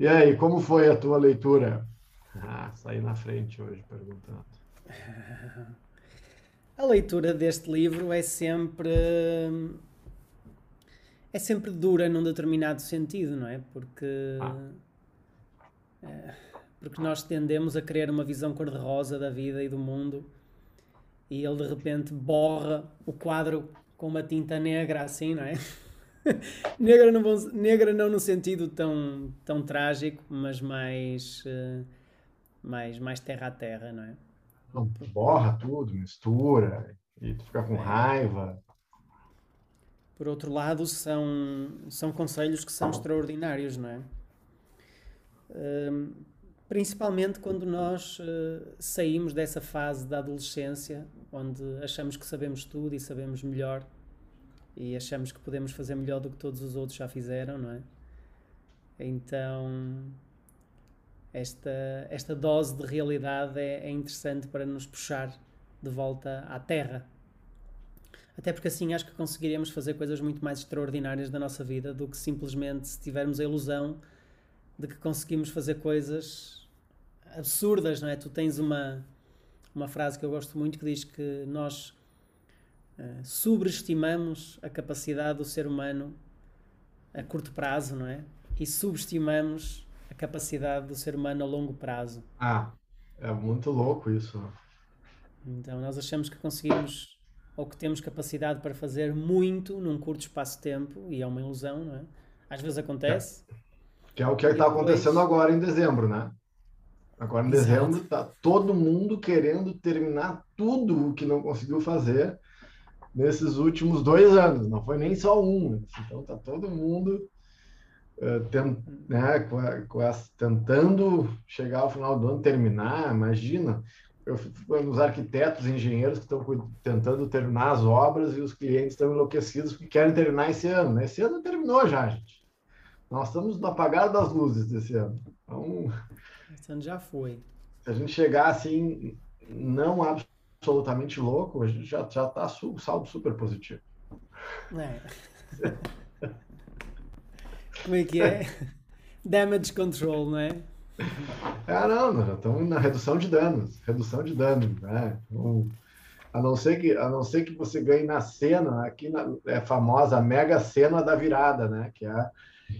E aí, como foi a tua leitura? Ah, saí na frente hoje perguntando. A leitura deste livro é sempre é sempre dura num determinado sentido, não é? Porque ah. é, porque nós tendemos a querer uma visão cor-de-rosa da vida e do mundo e ele de repente borra o quadro com uma tinta negra assim, não é? negra, não, negra não no sentido tão, tão trágico, mas mais, uh, mais, mais terra a terra, não é? Borra tudo, mistura, e tu fica com é. raiva. Por outro lado, são, são conselhos que são extraordinários, não é? Uh, principalmente quando nós uh, saímos dessa fase da adolescência, onde achamos que sabemos tudo e sabemos melhor e achamos que podemos fazer melhor do que todos os outros já fizeram, não é? Então, esta, esta dose de realidade é, é interessante para nos puxar de volta à Terra. Até porque assim acho que conseguiríamos fazer coisas muito mais extraordinárias da nossa vida do que simplesmente se tivermos a ilusão de que conseguimos fazer coisas absurdas, não é? Tu tens uma, uma frase que eu gosto muito que diz que nós uh, sobreestimamos a capacidade do ser humano a curto prazo, não é? E subestimamos a capacidade do ser humano a longo prazo. Ah, é muito louco isso. Então nós achamos que conseguimos ou que temos capacidade para fazer muito num curto espaço de tempo e é uma ilusão, não é? Às vezes acontece. É. Que é o que está acontecendo agora em dezembro, né? Agora, em dezembro, está todo mundo querendo terminar tudo o que não conseguiu fazer nesses últimos dois anos. Não foi nem só um. Então, está todo mundo uh, tent, né, com a, com a, tentando chegar ao final do ano, terminar. Imagina, eu os arquitetos, engenheiros que estão tentando terminar as obras e os clientes estão enlouquecidos porque querem terminar esse ano. Esse ano terminou já, gente. Nós estamos no apagar das luzes desse ano. Então, esse ano já foi. Se a gente chegar assim, não absolutamente louco, a gente já, já tá su saldo super positivo. É. Como é que é? Damage control, não é? Ah, não, nós já estamos na redução de danos, redução de danos, né? Então, a não ser que a não ser que você ganhe na cena, aqui na, é famosa a mega cena da virada, né? Que é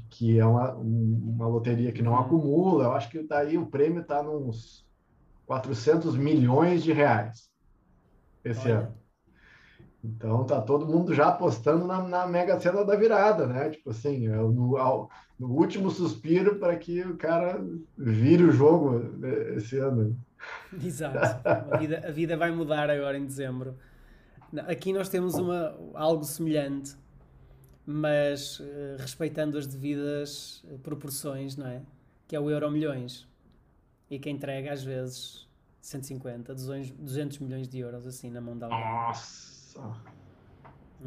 que é uma, uma loteria que não uhum. acumula. Eu acho que daí o prêmio está nos 400 milhões de reais esse Olha. ano. Então tá todo mundo já apostando na, na mega cena da virada, né? Tipo assim, é no, no último suspiro para que o cara vire o jogo né, esse ano. Exato. A vida, a vida vai mudar agora em dezembro. Aqui nós temos uma, algo semelhante mas uh, respeitando as devidas eh, proporções, não é? Que é o euro milhões. E que entrega às vezes 150, 200 milhões de euros assim na mão da alguém. Nossa!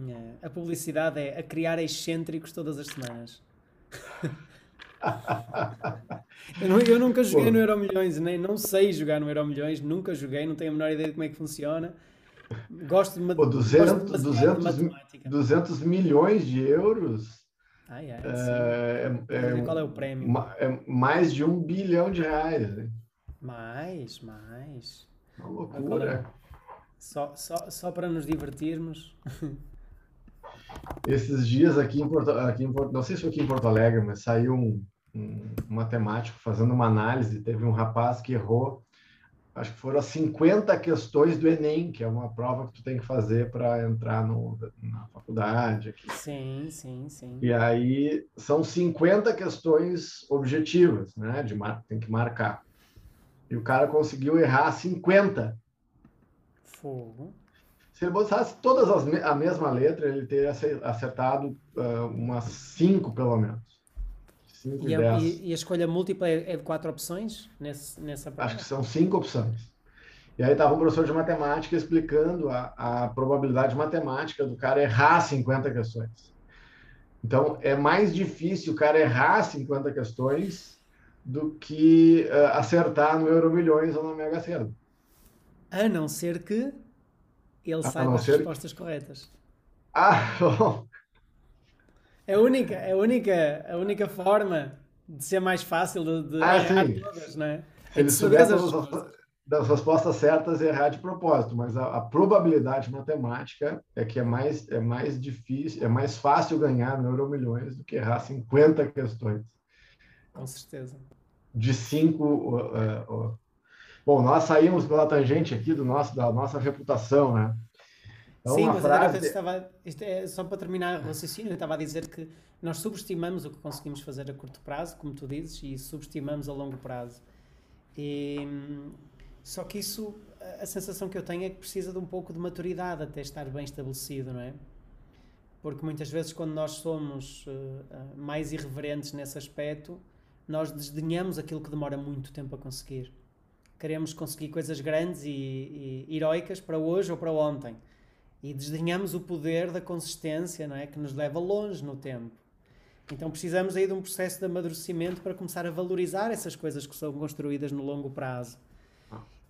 É. A publicidade é a criar excêntricos todas as semanas. eu, não, eu, nunca joguei Pô. no Euro Milhões, nem não sei jogar no Euro Milhões, nunca joguei, não tenho a menor ideia de como é que funciona Gosto de, Pô, 200, gosto 200, de 200 milhões de euros. Ah, é, é, é, qual é o prêmio? É mais de um bilhão de reais. Né? Mais, mais. Uma loucura. Só, só, só para nos divertirmos. Esses dias aqui em Porto, aqui em Porto, não sei se foi aqui em Porto Alegre, mas saiu um, um matemático fazendo uma análise. Teve um rapaz que errou acho que foram as 50 questões do Enem, que é uma prova que tu tem que fazer para entrar no, na faculdade. Aqui. Sim, sim, sim. E aí são 50 questões objetivas, né? De. Tem que marcar. E o cara conseguiu errar 50. Fogo. Se ele botasse todas as, a mesma letra, ele teria acertado uh, umas 5, pelo menos. 5 e, a, e, e, a escolha múltipla é, é de quatro opções nesse, nessa prova? Acho que são cinco opções. E aí estava um professor de matemática explicando a, a probabilidade matemática do cara errar 50 questões. Então, é mais difícil o cara errar 50 questões do que uh, acertar no Euro Milhões ou na Mega Sena. A não ser que ele saiba as respostas corretas. Ah, bom. É a única, é a única, a única forma. de ser mais fácil de, de Ah, errar sim. todas, não é? Se ele souber todas as das respostas certas e errar de propósito, mas a, a probabilidade matemática é que é mais, é mais difícil, é mais fácil ganhar neuromilhões do que errar 50 questões. Com certeza. De cinco. uh, uh. Bom, nós saímos pela tangente aqui do nosso, da nossa reputação, né? Então, Sim, mas frase. estava, é só para terminar o raciocínio, eu estava a dizer que nós subestimamos o que conseguimos fazer a curto prazo, como tu dizes, e subestimamos a longo prazo. E, só que isso, a, sensação que eu tenho é que precisa de um pouco de maturidade até estar bem estabelecido, não é? Porque muitas vezes, quando nós somos uh, uh, mais irreverentes nesse aspecto, nós desdenhamos aquilo que demora muito tempo a conseguir. Queremos conseguir coisas grandes e, e heroicas para hoje ou para ontem e desdenhamos o poder da consistência, não é? Que nos leva longe no tempo. Então precisamos aí de um processo de amadurecimento para começar a valorizar essas coisas que são construídas no longo prazo.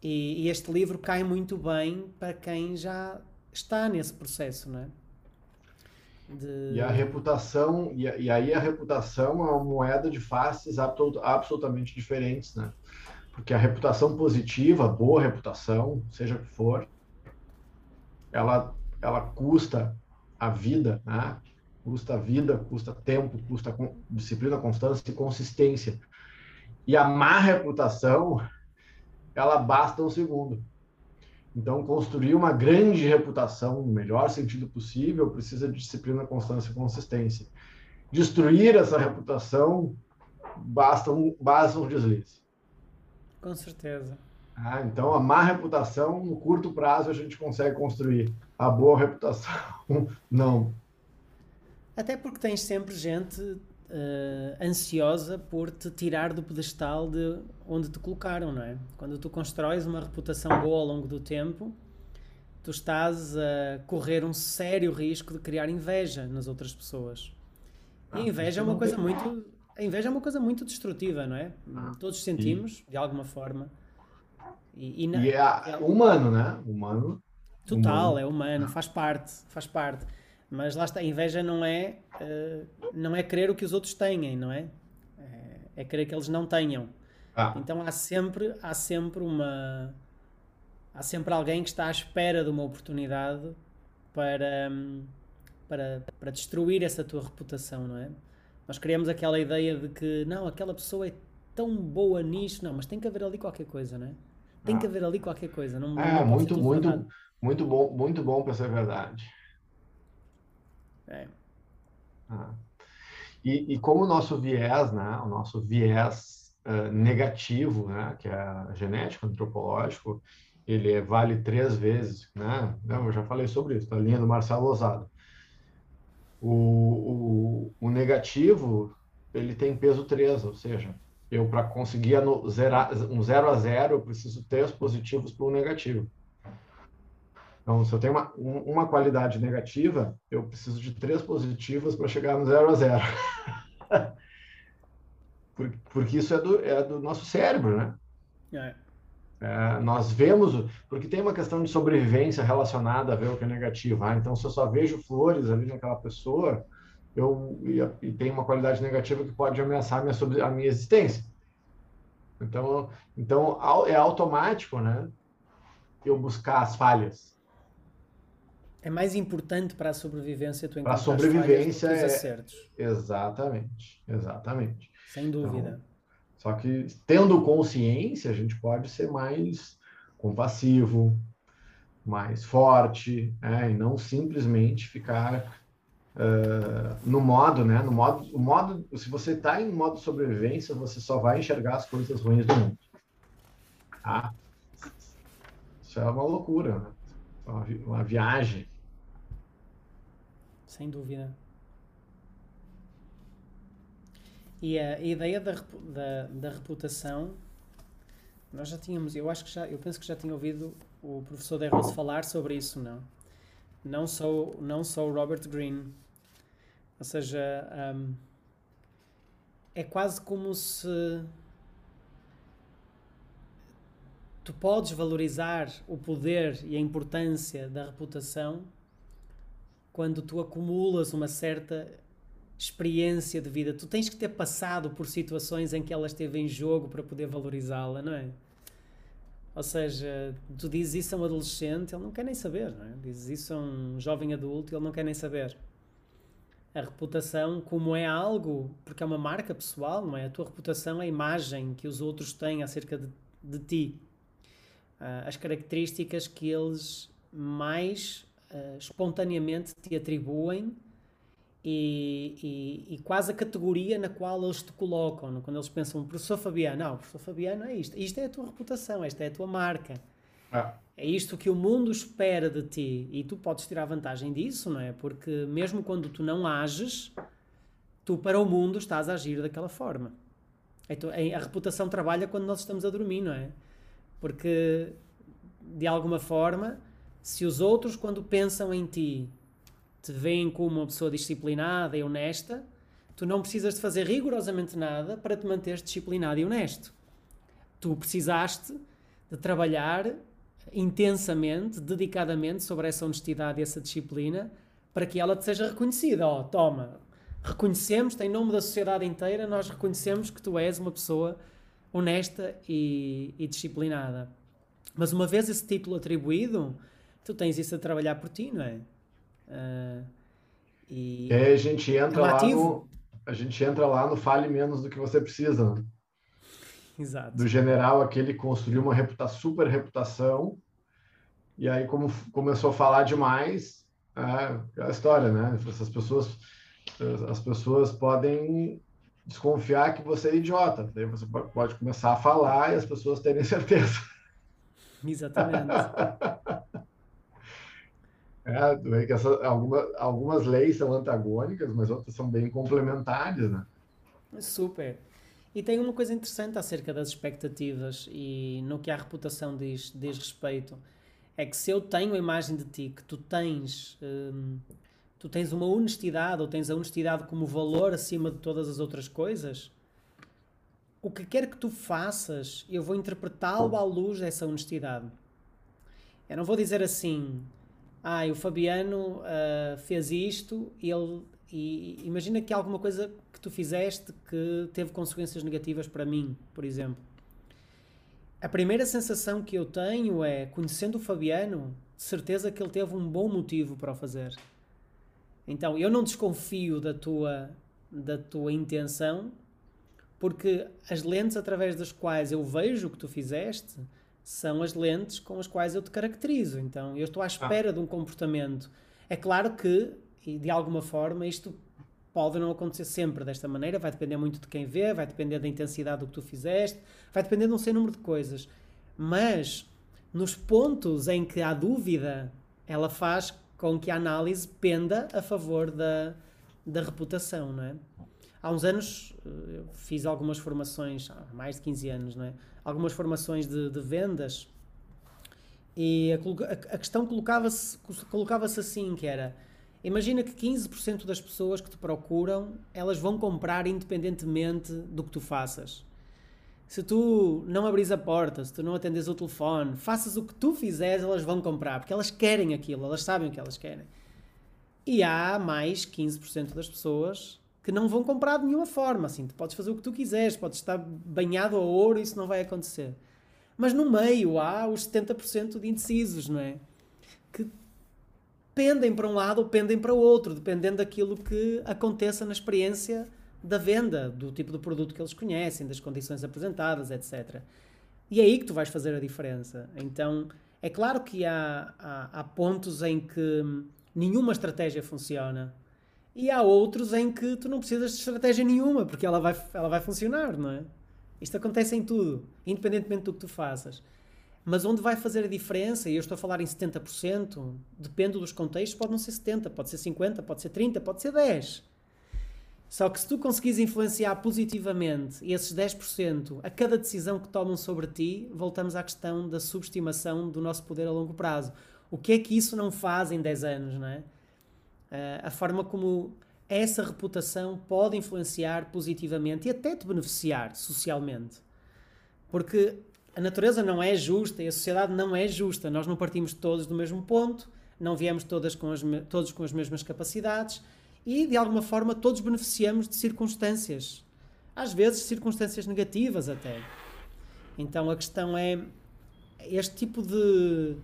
E, e este livro cai muito bem para quem já está nesse processo, não é? De... E a reputação, e, e, aí a reputação é uma moeda de faces absolut, absolutamente diferentes, né? Porque a reputação positiva, boa reputação, seja o que for, ela ela custa a vida, né? custa vida, custa tempo, custa disciplina, constância e consistência. E a má reputação, ela basta um segundo. Então, construir uma grande reputação, no melhor sentido possível, precisa de disciplina, constância e consistência. Destruir essa reputação, basta um, basta um deslize. Com certeza. Ah, então, a má reputação, no curto prazo, a gente consegue construir. A boa reputação, não. Até porque tens sempre gente uh, ansiosa por te tirar do pedestal de onde te colocaram, não é? Quando tu constróis uma reputação boa ao longo do tempo, tu estás a correr um sério risco de criar inveja nas outras pessoas. E a inveja é uma coisa muito... A inveja é uma coisa muito destrutiva, não é? Todos sentimos, de alguma forma. E, e, na, e é, é, humano, né? Humano. Total, humano. é humano, faz parte, faz parte. Mas lá está, a inveja não é, uh, não é querer o que os outros têm, não é? É, é querer que eles não tenham. Ah. Então há sempre, há sempre uma. Há sempre alguém que está à espera de uma oportunidade para, para, para destruir essa tua reputação, não é? Nós criamos aquela ideia de que, não, aquela pessoa é tão boa nisso, não, mas tem que haver ali qualquer coisa, não é? Tem ah. que haver ali qualquer coisa. Não, é, não muito, muito, muito bom, muito bom para ser verdade. É. Ah. E, e, como o nosso viés, né, o nosso viés uh, negativo, né, que é genético, antropológico, ele é, vale três vezes, né? Eu já falei sobre isso, a linha do Marcelo Lozada. O, o, o negativo, ele tem peso 3, ou seja, eu para conseguir zerar, um 0 a 0, eu preciso três positivos para um negativo. Então, se eu tenho uma, uma qualidade negativa, eu preciso de três positivas para chegar no 0 a 0. porque, porque isso é do, é do nosso cérebro, né? É. É, nós vemos, porque tem uma questão de sobrevivência relacionada a ver o que é negativo. Ah, então, se eu só vejo flores ali naquela pessoa, eu e, e tem uma qualidade negativa que pode ameaçar a minha, a minha existência. Então, então é automático, né? Eu buscar as falhas. É mais importante para a sobrevivência tu encontrar a sobrevivência é acertos. Exatamente, exatamente. Sem dúvida. Então, só que tendo consciência, a gente pode ser mais compassivo, mais forte, né? e não simplesmente ficar Uh, no modo, né? No modo, o modo, se você está em modo sobrevivência, você só vai enxergar as coisas ruins do mundo. Tá? Isso é uma loucura, né? uma, uma viagem. Sem dúvida. E a ideia da, da, da reputação, nós já tínhamos, eu acho que já, eu penso que já tinha ouvido o professor De Rose falar sobre isso, não? Não só, não o Robert Greene, ou seja, um, é quase como se tu podes valorizar o poder e a importância da reputação quando tu acumulas uma certa experiência de vida. Tu tens que ter passado por situações em que ela esteve em jogo para poder valorizá-la, não é? Ou seja, tu dizes isso a um adolescente, ele não quer nem saber, não é? Dizes isso a um jovem adulto, ele não quer nem saber. A reputação, como é algo, porque é uma marca pessoal, não é? A tua reputação é a imagem que os outros têm acerca de, de ti. Uh, as características que eles mais uh, espontaneamente te atribuem e, e, e, quase a categoria na qual eles te colocam. Quando eles pensam, professor Fabiano, não, professor Fabiano é isto. Isto é a tua reputação, esta é a tua marca. Ah. É isto que o mundo espera de ti e tu podes tirar vantagem disso, não é? Porque mesmo quando tu não ages, tu para o mundo estás a agir daquela forma. Então, a reputação trabalha quando nós estamos a dormir, não é? Porque de alguma forma, se os outros, quando pensam em ti, te veem como uma pessoa disciplinada e honesta, tu não precisas de fazer rigorosamente nada para te manteres disciplinado e honesto. Tu precisaste de trabalhar intensamente, dedicadamente sobre essa honestidade e essa disciplina para que ela te seja reconhecida. Oh, toma, reconhecemos, em nome da sociedade inteira, nós reconhecemos que tu és uma pessoa honesta e, e disciplinada. Mas uma vez esse título atribuído, tu tens isso a trabalhar por ti, não é? Uh, e, aí a gente entra é um lá no a gente entra lá no fale menos do que você precisa. Né? Exato. Do general aquele construiu uma reputa, super reputação e aí como começou a falar demais, é, é a história, né? Essas pessoas as pessoas podem desconfiar que você é idiota. Daí você pode começar a falar e as pessoas terem certeza. Exatamente. É, que essa, alguma, algumas leis são antagônicas, mas outras são bem complementares, né? Super. E tem uma coisa interessante acerca das expectativas e no que a reputação diz, diz respeito. É que se eu tenho a imagem de ti, que tu tens, hum, tu tens uma honestidade, ou tens a honestidade como valor acima de todas as outras coisas, o que quer que tu faças, eu vou interpretá-lo à luz dessa honestidade. Eu não vou dizer assim, ah, o Fabiano uh, fez isto ele. E imagina que alguma coisa que tu fizeste que teve consequências negativas para mim, por exemplo. A primeira sensação que eu tenho é, conhecendo o Fabiano, de certeza que ele teve um bom motivo para o fazer. Então, eu não desconfio da tua, da tua intenção, porque as lentes através das quais eu vejo o que tu fizeste são as lentes com as quais eu te caracterizo. Então, eu estou à espera ah. de um comportamento. É claro que, e de alguma forma, isto pode não acontecer sempre desta maneira, vai depender muito de quem vê, vai depender da intensidade do que tu fizeste, vai depender de um sem número de coisas. Mas, nos pontos em que há dúvida, ela faz com que a análise penda a favor da, da reputação, não é? Há uns anos eh, fiz algumas formações, há mais de 15 anos, não é? Algumas formações de, de vendas e a, a questão colocava-se colocava assim, que era imagina que 15% das pessoas que te procuram, elas vão comprar independentemente do que tu faças. Se tu não abris a porta, se tu não atendes o telefone, faças o que tu fizeres, elas vão comprar, porque elas querem aquilo, elas sabem o que elas querem. E há mais 15% das pessoas que não vão comprar de nenhuma forma. Assim, tu podes fazer o que tu quiseres, podes estar banhado a ouro, isso não vai acontecer. Mas no meio há os 70% de indecisos, não é? Que pendem para um lado ou pendem para o outro, dependendo daquilo que aconteça na experiência da venda, do tipo de produto que eles conhecem, das condições apresentadas, etc. E é aí que tu vais fazer a diferença. Então, é claro que há, há, há pontos em que nenhuma estratégia funciona e há outros em que tu não precisas de estratégia nenhuma, porque ela vai, ela vai funcionar, não é? Isto acontece em tudo, independentemente do que tu faças. Mas onde vai fazer a diferença, e eu estou a falar em 70%, depende dos contextos, pode não ser 70%, pode ser 50%, pode ser 30%, pode ser 10%. Só que se tu conseguires influenciar positivamente esses 10% a cada decisão que tomam sobre ti, voltamos à questão da subestimação do nosso poder a longo prazo. O que é que isso não faz em 10 anos, não é? Eh, a forma como essa reputação pode influenciar positivamente e até te beneficiar socialmente. Porque a natureza não é justa e a sociedade não é justa. Nós não partimos todos do mesmo ponto, não viemos todas com as, todos com as mesmas capacidades E, de alguma forma, todos beneficiamos de circunstâncias. Às vezes, circunstâncias negativas até. Então, a questão é este tipo de,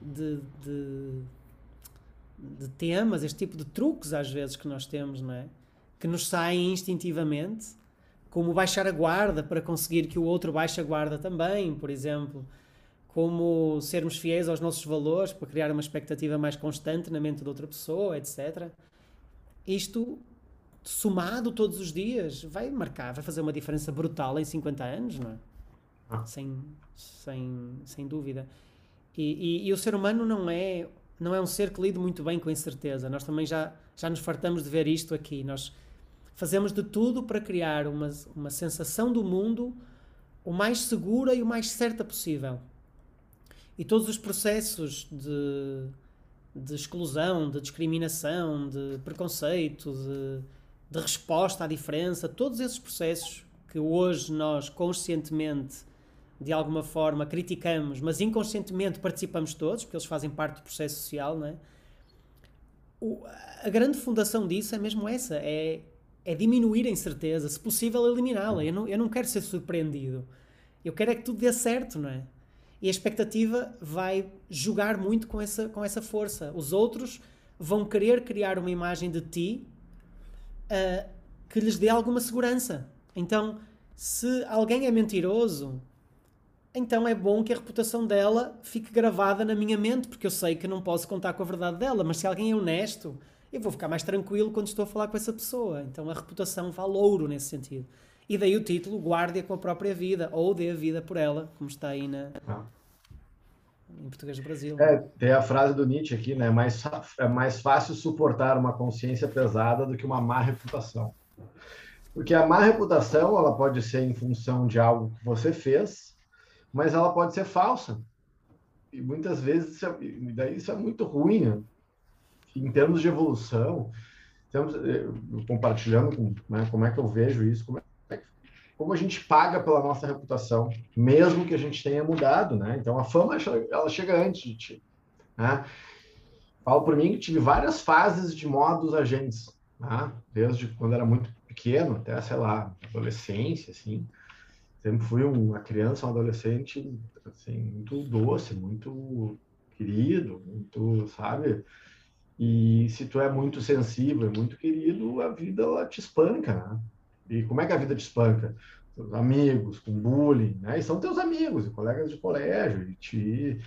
de, de, de temas, este tipo de truques, às vezes, que nós temos, não é? Que nos saem instintivamente, como baixar a guarda para conseguir que o outro baixe a guarda também, por exemplo como sermos fiéis aos nossos valores para criar uma expectativa mais constante na mente de outra pessoa, etc. Isto, somado todos os dias, vai marcar, vai fazer uma diferença brutal em 50 anos, não é? Ah. Sem, sem, sem dúvida. E, e, e, o ser humano não é, não é um ser que lide muito bem com a incerteza. Nós também já, já nos fartamos de ver isto aqui. Nós fazemos de tudo para criar uma, uma sensação do mundo o mais segura e o mais certa possível e todos os processos de, de exclusão, de discriminação, de preconceito, de, de resposta à diferença, todos esses processos que hoje nós conscientemente, de alguma forma, criticamos, mas inconscientemente participamos todos, porque eles fazem parte do processo social, não é? O, a grande fundação disso é mesmo essa, é, é diminuir a incerteza, se possível eliminá-la. Eu não, eu não quero ser surpreendido. Eu quero é que tudo dê certo, não é? E a expectativa vai jogar muito com essa, com essa força. Os outros vão querer criar uma imagem de ti uh, que lhes dê alguma segurança. Então, se alguém é mentiroso, então é bom que a reputação dela fique gravada na minha mente, porque eu sei que não posso contar com a verdade dela. Mas se alguém é honesto, eu vou ficar mais tranquilo quando estou a falar com essa pessoa. Então a reputação vale ouro nesse sentido. E daí o título Guarde-a com a própria vida, ou dê a vida por ela, como está aí na, ah. em português do Brasil. É, tem a frase do Nietzsche aqui, né? É mais, é mais fácil suportar uma consciência pesada do que uma má reputação. Porque a má reputação, ela pode ser em função de algo que você fez, mas ela pode ser falsa. E muitas vezes, isso é, daí isso é muito ruim, né? em termos de evolução, estamos eh, compartilhando com, né, como é que eu vejo isso, como é como a gente paga pela nossa reputação, mesmo que a gente tenha mudado, né? Então a fama ela chega antes de ti, né? Falo por mim que tive várias fases de modos agentes, né? desde quando era muito pequeno até, sei lá, adolescência, assim. Sempre fui uma criança, um adolescente, assim, muito doce, muito querido, muito, sabe? E se tu é muito sensível, muito querido, a vida ela te espanca, né? E como é que a vida te espanca? Amigos, com bullying, né? E são teus amigos e colegas de colégio. E te...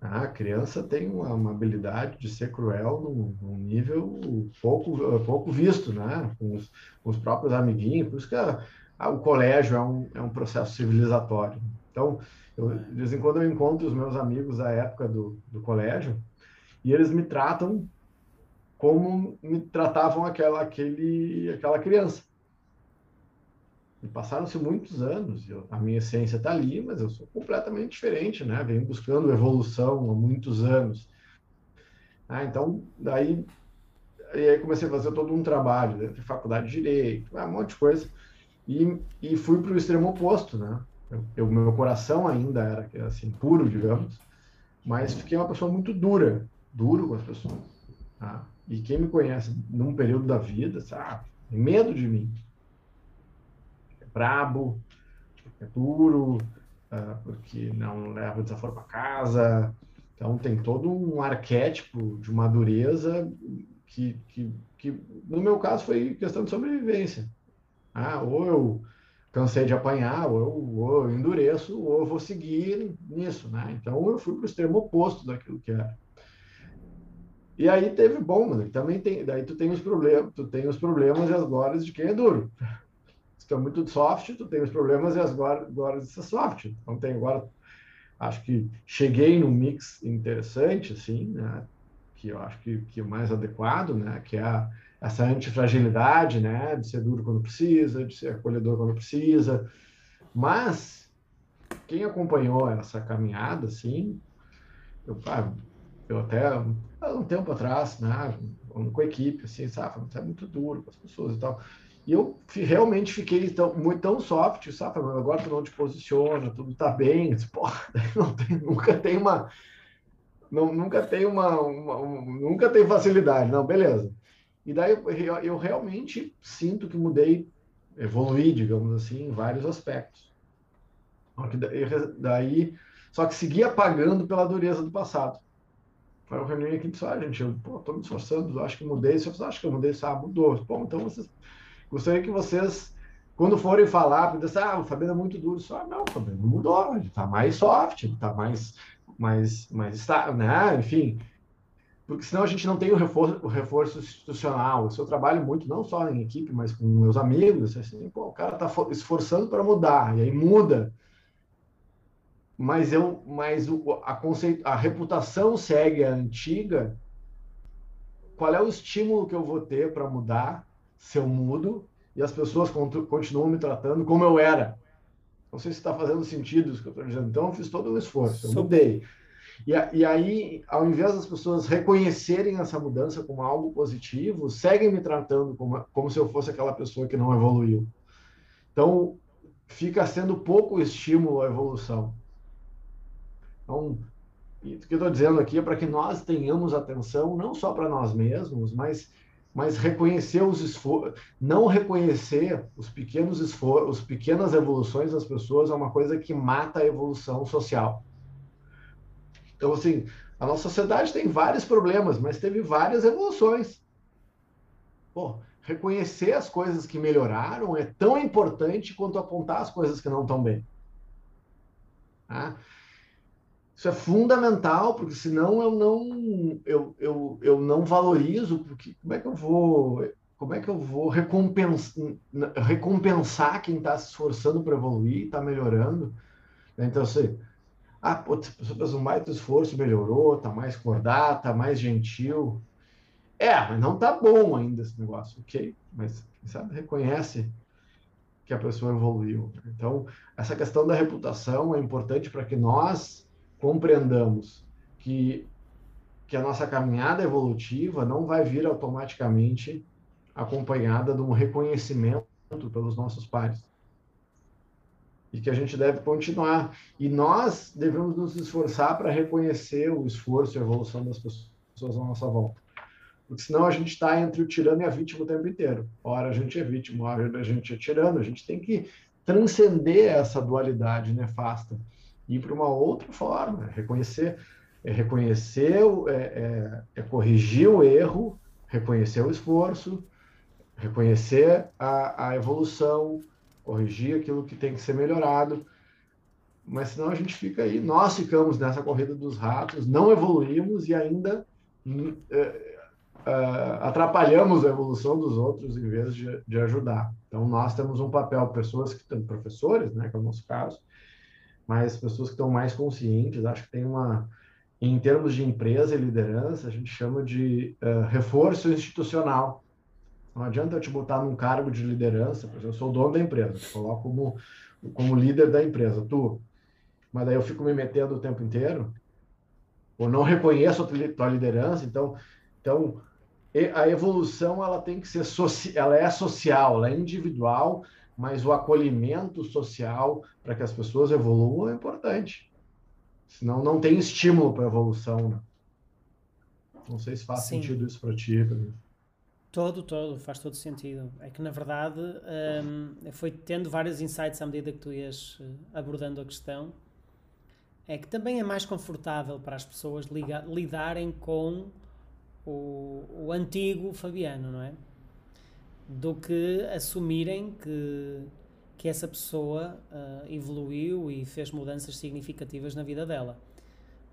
a criança tem uma, uma habilidade de ser cruel num, num, nível pouco, pouco visto, né? Com os, com os próprios amiguinhos. Por isso que a, a, o colégio é um, é um processo civilizatório. Então, eu, de vez em quando eu encontro os meus amigos da época do, do colégio e eles me tratam como me tratavam aquela, aquele, aquela criança. Passaram-se muitos anos, eu, a minha essência está ali, mas eu sou completamente diferente, né? Venho buscando evolução há muitos anos. Ah, então, daí e aí comecei a fazer todo um trabalho, de faculdade de Direito, um monte de coisa, e, e fui para o extremo oposto, né? Eu, meu coração ainda era assim, puro, digamos, mas fiquei uma pessoa muito dura, duro com as pessoas. Tá? E quem me conhece num período da vida, sabe, tem medo de mim brabo, é duro, uh, porque não leva desaforo para casa. Então, tem todo um arquétipo de uma dureza que, que, que, no meu caso, foi questão de sobrevivência. Ah, ou eu cansei de apanhar, ou eu, ou eu endureço, ou eu vou seguir nisso, né? Então, eu fui para o extremo oposto daquilo que era. E aí teve bom, mano. Também tem, daí tu tem os problemas, tu tem os problemas e as glórias de quem é duro se tu é muito soft, tu tem os problemas e as glórias de ser soft. Então tem agora, acho que cheguei num mix interessante, assim, né? que eu acho que, que é o mais adequado, né? Que é essa antifragilidade, né? De ser duro quando precisa, de ser acolhedor quando precisa. Mas quem acompanhou essa caminhada, assim, eu, ah, eu até um tempo atrás, né? Com a equipe, assim, sabe? Você é muito duro com as pessoas e tal. E eu realmente fiquei tão, muito, tão soft, sabe? Agora tu não te posiciona, tudo tá bem. Disse, Porra, tem, nunca tem uma. Não, nunca tem uma, uma um, nunca tem facilidade. Não, beleza. E daí eu, eu realmente sinto que mudei, evoluí, digamos assim, em vários aspectos. Daí, só que seguia pagando pela dureza do passado. Foi uma reunião aqui e disse, ah, gente, eu pô, tô me esforçando, acho que mudei. Você acha que eu mudei? Ah, mudou. Bom, então vocês, gostaria que vocês, quando forem falar, porque ah, o Fabiano é muito duro. Só, ah, não, o Fabiano mudou, ele tá mais soft, ele tá mais, mais, mais está, né? Enfim, porque senão a gente não tem o reforço, o reforço institucional. Se eu trabalho muito, não só em equipe, mas com meus amigos, assim, pô, o cara está esforçando para mudar, e aí muda. Mas, eu, mas o, a, conceito, a reputação segue a antiga. Qual é o estímulo que eu vou ter para mudar se eu mudo e as pessoas continuam me tratando como eu era? Não sei se está fazendo sentido isso que eu estou dizendo. Então, eu fiz todo o esforço, eu mudei. E, e aí, ao invés das pessoas reconhecerem essa mudança como algo positivo, seguem me tratando como, como se eu fosse aquela pessoa que não evoluiu. Então, fica sendo pouco estímulo à evolução. Então, o que eu estou dizendo aqui é para que nós tenhamos atenção não só para nós mesmos, mas, mas reconhecer os esforços, não reconhecer os pequenos esforços, as pequenas evoluções das pessoas é uma coisa que mata a evolução social. Então, assim, a nossa sociedade tem vários problemas, mas teve várias evoluções. Pô, reconhecer as coisas que melhoraram é tão importante quanto apontar as coisas que não estão bem. Tá? Isso é fundamental, porque senão eu não eu, eu, eu não valorizo, porque como é que eu vou como é que eu vou recompensar, recompensar quem está se esforçando para evoluir, está melhorando? Então, assim, ah, pô, pessoa fez um baita esforço, melhorou, tá mais cordata, tá mais gentil. É, mas não tá bom ainda esse negócio, ok? Mas, quem sabe, reconhece que a pessoa evoluiu. Então, essa questão da reputação é importante para que nós compreendamos que, que a nossa caminhada evolutiva não vai vir automaticamente acompanhada de um reconhecimento pelos nossos pares e que a gente deve continuar. E nós devemos nos esforçar para reconhecer o esforço e a evolução das pessoas à nossa volta. Porque senão a gente está entre o tirano e a vítima o tempo inteiro. Ora a gente é vítima, ora a gente é tirano. A gente tem que transcender essa dualidade nefasta ir para uma outra forma, reconhecer, é reconhecer, é, é, é corrigir o erro, reconhecer o esforço, reconhecer a, a evolução, corrigir aquilo que tem que ser melhorado, mas senão a gente fica aí, nós ficamos nessa corrida dos ratos, não evoluímos e ainda uh, uh, atrapalhamos a evolução dos outros em vez de, de, ajudar. Então nós temos um papel, pessoas que estão professores, né, que é o nosso caso, mas pessoas que estão mais conscientes, acho que tem uma em termos de empresa e liderança, a gente chama de uh, reforço institucional. Não adianta eu te botar num cargo de liderança, por exemplo, eu sou o dono da empresa, te coloco como, como líder da empresa, tu. Mas daí eu fico me metendo o tempo inteiro, ou não reconheço a tua liderança, então, então a evolução ela tem que ser ela é social, ela é individual, mas o acolhimento social para que as pessoas evoluam é importante. Senão não tem estímulo para evolução. Né? Não sei se faz Sim. sentido isso para ti. Pra mim. Todo, todo, faz todo sentido. É que na verdade um, foi tendo vários insights à medida que tu ias eh, abordando a questão. É que também é mais confortável para as pessoas lidarem com o, o antigo Fabiano, não é? Do que assumirem que, que essa pessoa uh, evoluiu e fez mudanças significativas na vida dela.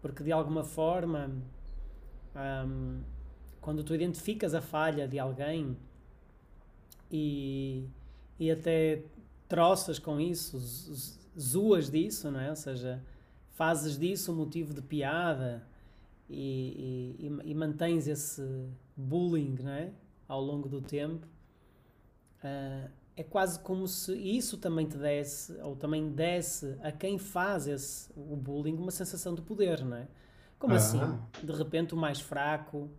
Porque de alguma forma. Um, quando tu identificas a falha de alguém e, e até troças com isso, zoas disso, não é? Ou seja, fazes disso um motivo de piada e, e, e mantens esse bullying, não é? Ao longo do tempo, uh, é quase como se isso também te desse, ou também desse a quem faz esse, o bullying uma sensação de poder, não é? Como assim? De repente o mais fraco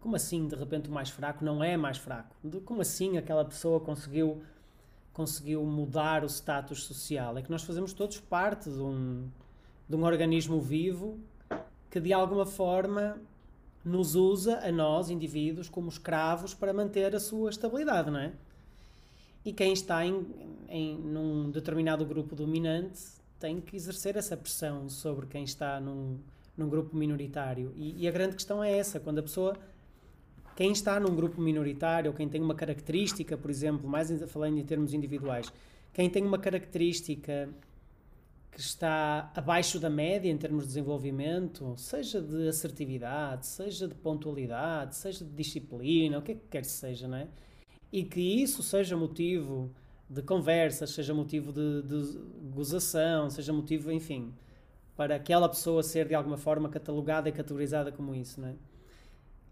como assim, de repente, o mais fraco não é mais fraco? Como assim aquela pessoa conseguiu, conseguiu mudar o status social? É que nós fazemos todos parte de um, de um organismo vivo que, de alguma forma, nos usa a nós, indivíduos, como escravos para manter a sua estabilidade, não é? E quem está em, em num determinado grupo dominante tem que exercer essa pressão sobre quem está num, num grupo minoritário. E, e a grande questão é essa, quando a pessoa quem está num grupo minoritário, ou quem tem uma característica, por exemplo, mais falando em termos individuais, quem tem uma característica que está abaixo da média em termos de desenvolvimento, seja de assertividade, seja de pontualidade, seja de disciplina, o que é que quer que seja, não é? E que isso seja motivo de conversas, seja motivo de, de gozação, seja motivo, enfim, para aquela pessoa ser de alguma forma catalogada e categorizada como isso, não é?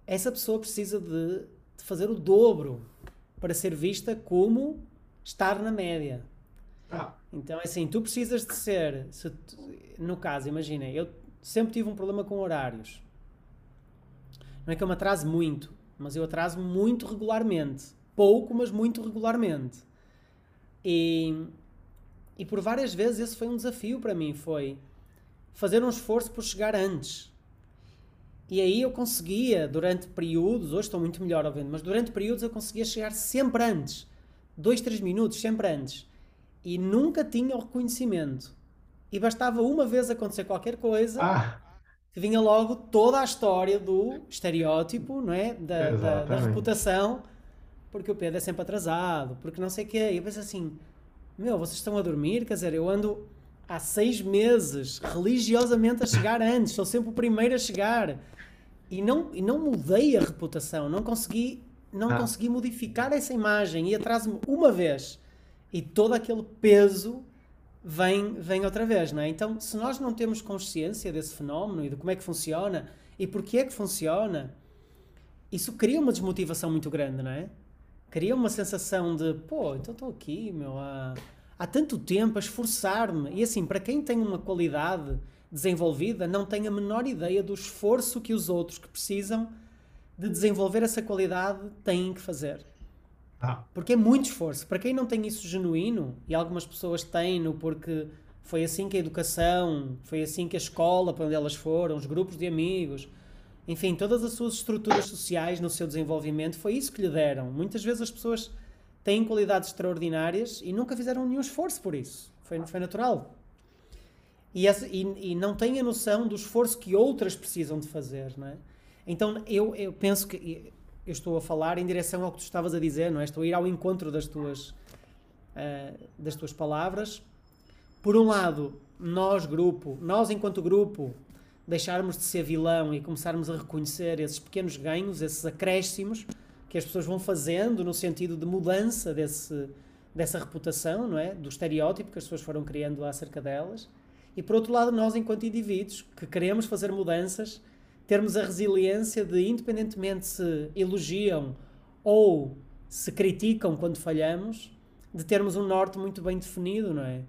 Essa pessoa precisa de, de fazer o dobro para ser vista como estar na média. Ah. Então, é assim, tu precisas de ser, se, no caso, imagina, eu sempre tive um problema com horários. Não é que eu me atraso muito, mas eu atraso muito regularmente. Pouco, mas muito regularmente. E, e por várias vezes esse foi um desafio para mim, foi fazer um esforço por chegar antes. E aí eu conseguia, durante períodos, hoje estou muito melhor ouvindo, mas durante períodos eu conseguia chegar sempre antes. Dois, três minutos, sempre antes e nunca tinha o reconhecimento. E bastava uma vez acontecer qualquer coisa ah. que vinha logo toda a história do estereótipo, não é? Da, da, da, reputação, porque o Pedro é sempre atrasado, porque não sei o quê. E eu penso assim: meu, vocês estão a dormir? Quer dizer, eu ando há seis meses religiosamente a chegar antes, sou sempre o primeiro a chegar. E não, e não mudei a reputação, não consegui, não ah. consegui modificar essa imagem e atraso-me uma vez e todo aquele peso vem, vem outra vez, não é? Então, se nós não temos consciência desse fenómeno e de como é que funciona e porquê é que funciona, isso cria uma desmotivação muito grande, não é? Cria uma sensação de, pô, então estou aqui, meu, há, há tanto tempo a esforçar-me. E assim, para quem tem uma qualidade desenvolvida, não tem a menor ideia do esforço que os outros que precisam de desenvolver essa qualidade têm que fazer. Ah. Porque é muito esforço. Para quem não tem isso genuíno, e algumas pessoas têm-no porque foi assim que a educação, foi assim que a escola para onde elas foram, os grupos de amigos, enfim, todas as suas estruturas sociais no seu desenvolvimento, foi isso que lhe deram. Muitas vezes as pessoas têm qualidades extraordinárias e nunca fizeram nenhum esforço por isso. Foi, foi natural. E, essa, e, e, não têm a noção do esforço que outras precisam de fazer, não é? Então eu, eu penso que eu estou a falar em direção ao que tu estavas a dizer, não é? Estou a ir ao encontro das tuas, uh, das tuas palavras. Por um lado, nós, grupo, nós enquanto grupo, deixarmos de ser vilão e começarmos a reconhecer esses pequenos ganhos, esses acréscimos que as pessoas vão fazendo no sentido de mudança desse, dessa reputação, não é? Do estereótipo que as pessoas foram criando acerca delas. E por outro lado, nós enquanto indivíduos que queremos fazer mudanças termos a resiliência de, independentemente se elogiam ou se criticam quando falhamos, de termos um norte muito bem definido, não é?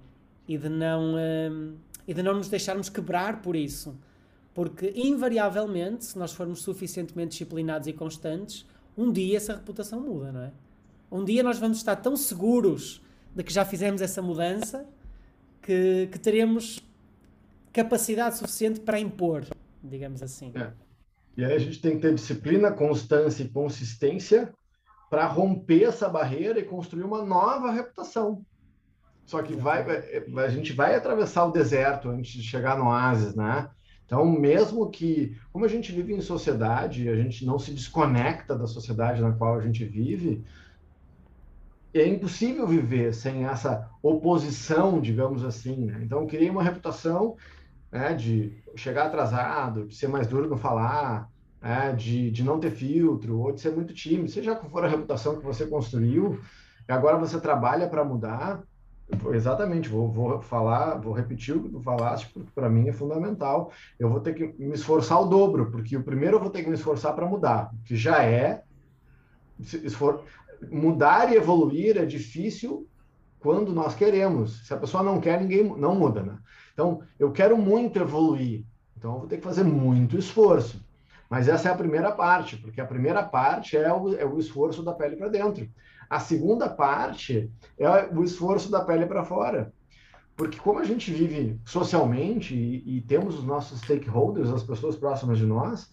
E de não, um, e de não nos deixarmos quebrar por isso. Porque, invariavelmente, se nós formos suficientemente disciplinados e constantes, um dia essa reputação muda, não é? Um dia nós vamos estar tão seguros de que já fizemos essa mudança que, que teremos capacidade suficiente para impor digamos assim. É. E aí a gente tem que ter disciplina, constância e consistência para romper essa barreira e construir uma nova reputação. Só que vai, é, a gente vai atravessar o deserto antes de chegar no oásis, né? Então, mesmo que, como a gente vive em sociedade, a gente não se desconecta da sociedade na qual a gente vive, é impossível viver sem essa oposição, digamos assim. Né? Então, eu criei uma reputação né, de chegar atrasado, de ser mais duro no falar, né, de, de não ter filtro, ou de ser muito tímido, seja qual for a reputação que você construiu, e agora você trabalha para mudar, exatamente, vou, vou falar, vou repetir o que tu falaste, porque para mim é fundamental. Eu vou ter que me esforçar o dobro, porque o primeiro eu vou ter que me esforçar para mudar, que já é esfor... mudar e evoluir é difícil quando nós queremos. Se a pessoa não quer, ninguém não muda, né? Então, eu quero muito evoluir, então eu vou ter que fazer muito esforço. Mas essa é a primeira parte, porque a primeira parte é o, é o esforço da pele para dentro. A segunda parte é o esforço da pele para fora. Porque como a gente vive socialmente e, e, temos os nossos stakeholders, as pessoas próximas de nós,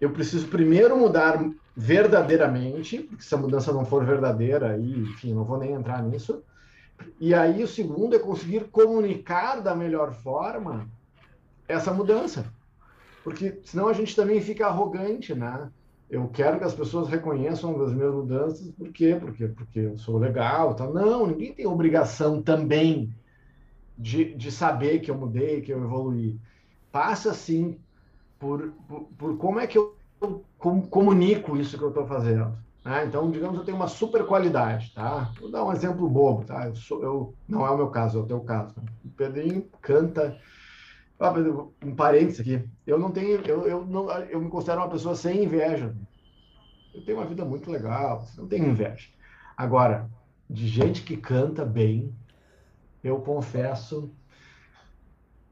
eu preciso primeiro mudar verdadeiramente, porque se a mudança não for verdadeira, aí, enfim, não vou nem entrar nisso. E aí o segundo é conseguir comunicar da melhor forma essa mudança. Porque senão a gente também fica arrogante, né? Eu quero que as pessoas reconheçam as minhas mudanças, por quê? Porque, porque eu sou legal, tá? Não, ninguém tem obrigação também de, de saber que eu mudei, que eu evoluí. Passa, sim, por, por, por como é que eu comunico isso que eu estou fazendo. Né? Então, digamos, eu tenho uma super qualidade, tá? Vou dar um exemplo bobo, tá? Eu sou, eu, não é o meu caso, é o teu caso. O Pedrinho canta. Ah, um parênteses aqui. Eu não tenho, eu, eu, não, eu me considero uma pessoa sem inveja. Eu tenho uma vida muito legal, não tenho inveja. Agora, de gente que canta bem, eu confesso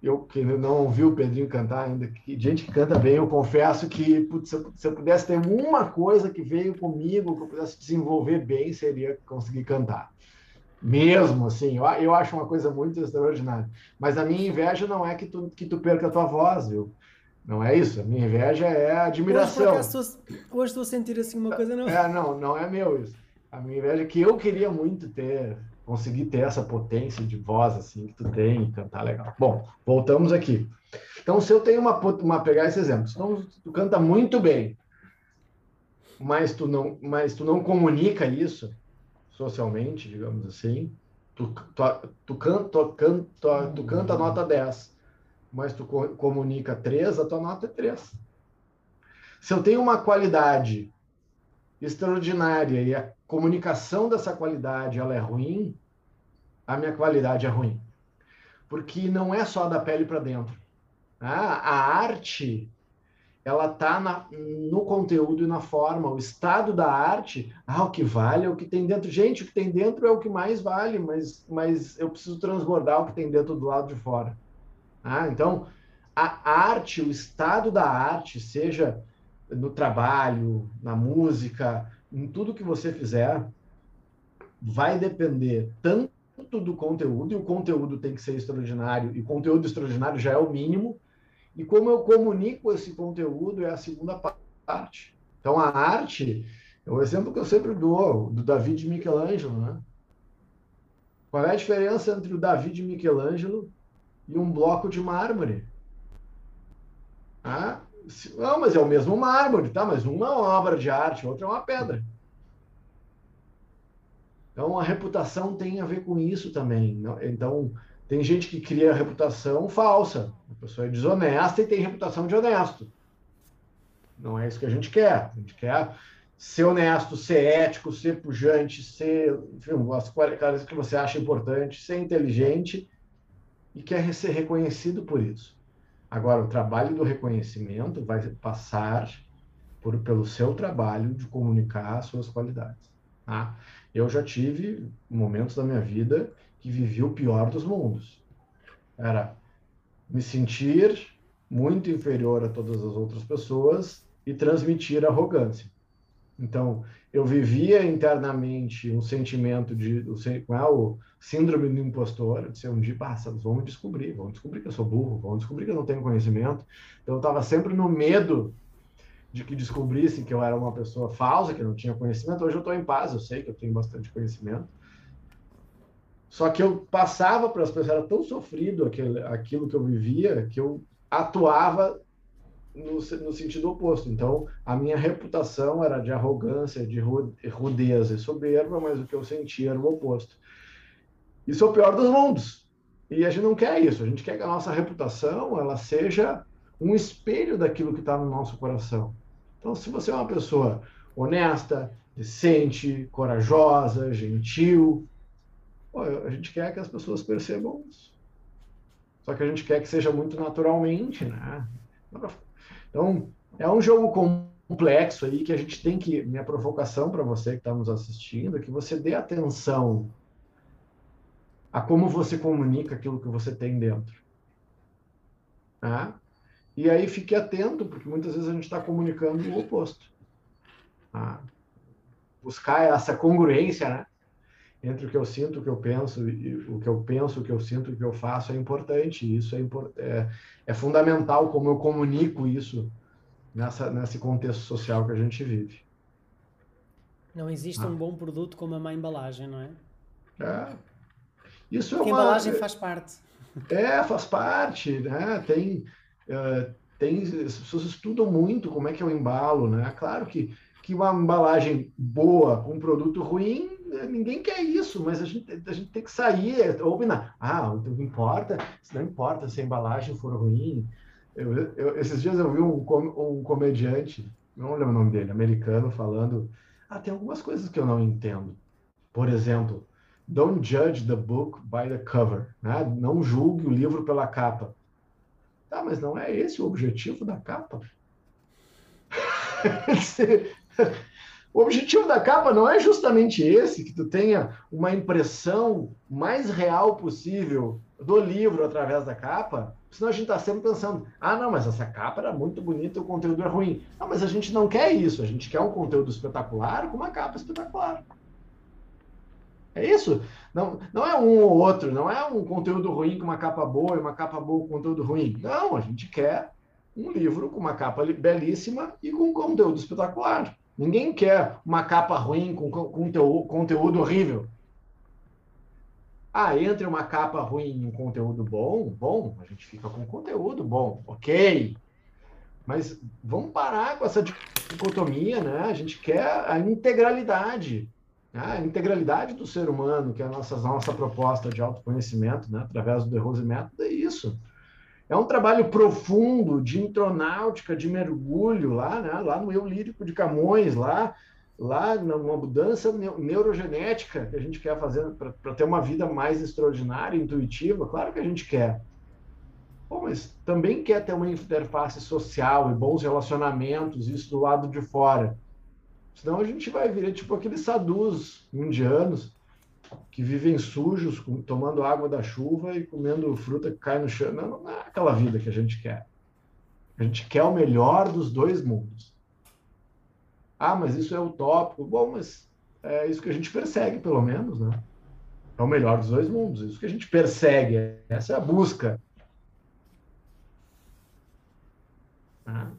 eu que não ouvi o Pedrinho cantar ainda, que gente que canta bem, eu confesso que putz, se eu pudesse ter uma coisa que veio comigo, que eu pudesse desenvolver bem, seria conseguir cantar. Mesmo assim, eu, eu acho uma coisa muito extraordinária. Mas a minha inveja não é que tu, que tu perca a tua voz, viu? Não é isso. A minha inveja é a admiração. Hoje, hoje estou a sentir assim uma coisa, não? É, não, não é meu isso. A minha inveja é que eu queria muito ter conseguir ter essa potência de voz assim que tu tem e cantar legal. Bom, voltamos aqui. Então, se eu tenho uma, uma pegar esse exemplo, então tu canta muito bem, mas tu não, mas tu não comunica isso socialmente, digamos assim, tu, tu, tu, canta, tu, canta, tu canta a nota 10, mas tu comunica 3, a tua nota é 3. Se eu tenho uma qualidade extraordinária e a comunicação dessa qualidade ela é ruim, a minha qualidade é ruim. Porque não é só da pele para dentro. Ah, a arte ela está no conteúdo e na forma. O estado da arte, ah, o que vale é o que tem dentro. Gente, o que tem dentro é o que mais vale, mas, mas eu preciso transbordar o que tem dentro do lado de fora. Ah, então, a arte, o estado da arte, seja no trabalho, na música, em tudo que você fizer, vai depender tanto do conteúdo, e o conteúdo tem que ser extraordinário, e conteúdo extraordinário já é o mínimo, e como eu comunico esse conteúdo é a segunda parte. Então, a arte é o exemplo que eu sempre dou, do Davi de Michelangelo, né? Qual é a diferença entre o Davi de Michelangelo e um bloco de mármore? Ah, não, mas é o mesmo mármore, tá? Mas uma é uma obra de arte, outra é uma pedra. Então, a reputação tem a ver com isso também. Então, tem gente que cria reputação falsa. A pessoa é desonesta e tem reputação de honesto. Não é isso que a gente quer. A gente quer ser honesto, ser ético, ser pujante, ser enfim, as coisas que você acha importante, ser inteligente e quer ser reconhecido por isso. Agora, o trabalho do reconhecimento vai passar por, pelo seu trabalho de comunicar as suas qualidades. Tá? Eu já tive momentos da minha vida que vivi o pior dos mundos. Era me sentir muito inferior a todas as outras pessoas e transmitir arrogância. Então, eu vivia internamente um sentimento de é, o síndrome do impostor, de ser um dia, passa, vão descobrir, vão descobrir que eu sou burro, vão descobrir que eu não tenho conhecimento. Então, eu estava sempre no medo de que descobrissem que eu era uma pessoa falsa, que não tinha conhecimento. Hoje eu estou em paz, eu sei que eu tenho bastante conhecimento. Só que eu passava para as pessoas, era tão sofrido aquele, aquilo que eu vivia, que eu atuava no, no, sentido oposto. Então, a minha reputação era de arrogância, de rudeza e soberba, mas o que eu sentia era o oposto. Isso é o pior dos mundos. E a gente não quer isso. A gente quer que a nossa reputação ela seja um espelho daquilo que está no nosso coração. Então, se você é uma pessoa honesta, decente, corajosa, gentil, pô, a gente quer que as pessoas percebam isso. Só que a gente quer que seja muito naturalmente, né? Então, é um jogo complexo aí que a gente tem que. Minha provocação para você que está nos assistindo é que você dê atenção a como você comunica aquilo que você tem dentro. Tá? E aí fique atento, porque muitas vezes a gente está comunicando o oposto. Tá? Buscar essa congruência, né? Entre o que eu sinto, o que eu penso, e o que eu penso, o que eu sinto, o que eu faço é importante. Isso é, é, é fundamental como eu comunico isso nessa, nesse contexto social que a gente vive. Não existe ah. um bom produto como a má embalagem, não é? É. Isso Porque é uma... a embalagem faz parte. É, faz parte, né? Tem, uh, tem, as pessoas estudam muito como é que eu embalo, né? Claro que, que uma embalagem boa com um produto ruim, ninguém quer isso, mas a gente, a gente tem que sair, opinar. Ah, não importa, não importa se a embalagem for ruim. Eu, eu, esses dias eu vi um, um comediante, não lembro o nome dele, americano, falando ah, tem algumas coisas que eu não entendo. Por exemplo, don't judge the book by the cover. Né? Não julgue o livro pela capa. Tá, mas não é esse o objetivo da capa? o objetivo da capa não é justamente esse, que tu tenha uma impressão mais real possível do livro através da capa, senão a gente está sempre pensando, ah, não, mas essa capa era muito bonita, o conteúdo é ruim. Não, mas a gente não quer isso, a gente quer um conteúdo espetacular com uma capa espetacular. É isso. Não, não é um ou outro, não é um conteúdo ruim com uma capa boa e uma capa boa com conteúdo ruim. Não, a gente quer um livro com uma capa belíssima e com conteúdo espetacular. Ninguém quer uma capa ruim com, conteúdo horrível. Ah, entre uma capa ruim e um conteúdo bom, bom, a gente fica com conteúdo bom, ok. Mas vamos parar com essa dicotomia, né? A gente quer a integralidade, né? a integralidade do ser humano, que é a nossa, nossa proposta de autoconhecimento, né? através do The Rose Método, é isso. É um trabalho profundo de intronáutica, de mergulho lá, né? lá no Eu Lírico de Camões, lá lá numa mudança neurogenética que a gente quer fazer para ter uma vida mais extraordinária, intuitiva, claro que a gente quer. Bom, mas também quer ter uma interface social e bons relacionamentos, isso do lado de fora. Senão a gente vai virar tipo aqueles sadus indianos que vivem sujos, tomando água da chuva e comendo fruta que cai no chão. Não, não é aquela vida que a gente quer. A gente quer o melhor dos dois mundos. Ah, mas isso é utópico. Bom, mas é isso que a gente persegue, pelo menos, né? É o melhor dos dois mundos. Isso que a gente persegue. Essa é a busca. Ah,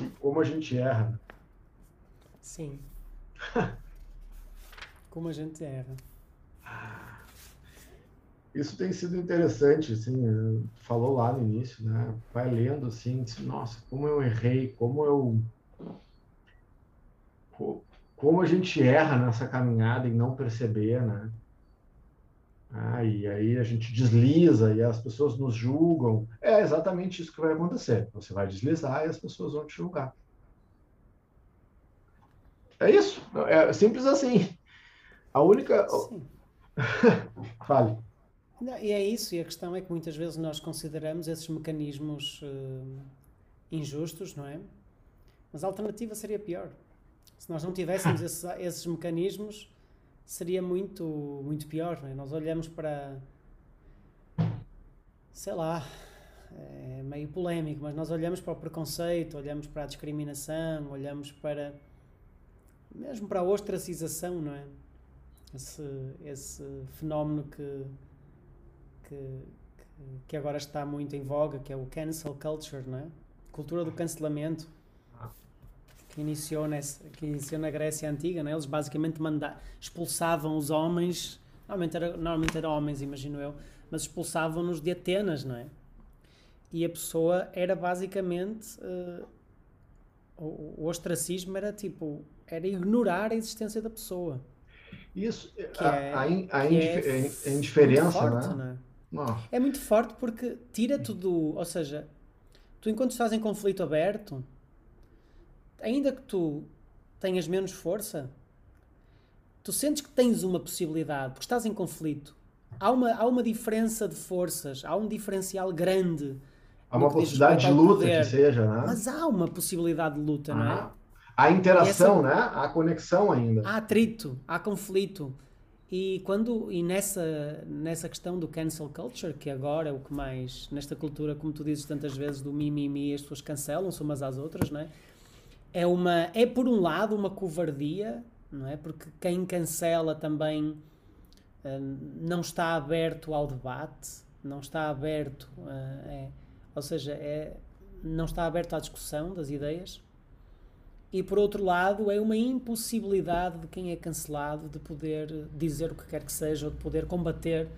e como a gente erra. Sim. como a gente erra. Isso tem sido interessante, assim, falou lá no início, né? Vai lendo assim, nossa, como eu errei, como eu como a gente erra nessa caminhada e não perceber, né? Ah, e aí a gente desliza e as pessoas nos julgam. É exatamente isso que vai acontecer. Você vai deslizar e as pessoas vão te julgar. É isso. É simples assim. A única. Fale. Não, e é isso. E a questão é que muitas vezes nós consideramos esses mecanismos uh, injustos, não é? Mas a alternativa seria pior. Se nós não tivéssemos esses, esses mecanismos, seria muito, muito pior. É? Nós olhamos para. Sei lá, é meio polémico, mas nós olhamos para o preconceito, olhamos para a discriminação, olhamos para. mesmo para a ostracização, não é? Esse, esse fenómeno que, que, que agora está muito em voga, que é o cancel culture, não é? Cultura do cancelamento que iniciou, nessa, que iniciou na Grécia Antiga, né? eles basicamente manda, expulsavam os homens, normalmente, era, normalmente eram homens, imagino eu, mas expulsavam-nos de Atenas, não é? E a pessoa era basicamente. Uh, o, o ostracismo era tipo. Era ignorar a existência da pessoa. Isso, que a, é, a, a, é a indiferença, forte, né? É? é muito forte porque tira-te do. Ou seja, tu enquanto estás em conflito aberto ainda que tu tenhas menos força, tu sentes que tens uma possibilidade, porque estás em conflito. Há uma, há uma diferença de forças, há um diferencial grande. Há uma possibilidade de luta poder, que seja, né? Mas há uma possibilidade de luta, ah, não é? Há interação, essa, né? Há conexão ainda. Há atrito, há conflito. E quando e nessa nessa questão do cancel culture, que agora é o que mais nesta cultura, como tu dizes tantas vezes do mimimi, as pessoas cancelam-se umas às outras, não é? é uma é por um lado uma covardia, não é? Porque quem cancela também uh, não está aberto ao debate, não está aberto, uh, é, ou seja, é, não está aberto à discussão das ideias. E por outro lado é uma impossibilidade de quem é cancelado de poder dizer o que quer que seja ou de poder combater